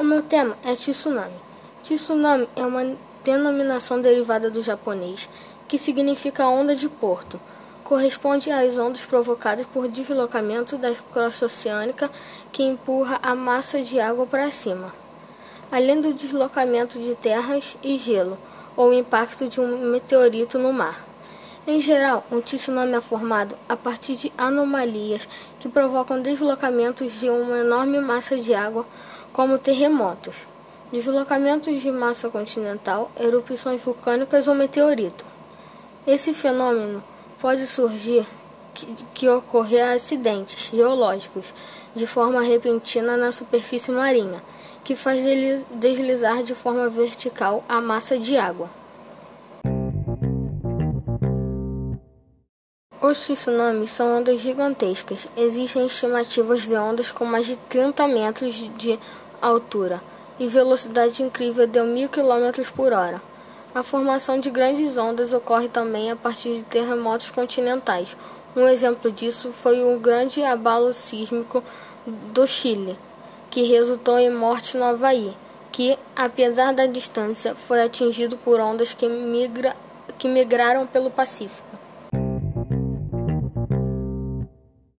O meu tema é tsunami. Tsunami é uma denominação derivada do japonês que significa onda de porto. Corresponde às ondas provocadas por deslocamento da crosta oceânica que empurra a massa de água para cima, além do deslocamento de terras e gelo ou impacto de um meteorito no mar. Em geral, um tsunami é formado a partir de anomalias que provocam deslocamentos de uma enorme massa de água, como terremotos, deslocamentos de massa continental, erupções vulcânicas ou meteorito. Esse fenômeno pode surgir que, que ocorrer acidentes geológicos de forma repentina na superfície marinha, que faz deslizar de forma vertical a massa de água. Os tsunamis são ondas gigantescas. Existem estimativas de ondas com mais de 30 metros de altura e velocidade incrível de 1.000 km por hora. A formação de grandes ondas ocorre também a partir de terremotos continentais. Um exemplo disso foi o grande abalo sísmico do Chile, que resultou em morte no Havaí, que, apesar da distância, foi atingido por ondas que, migra, que migraram pelo Pacífico.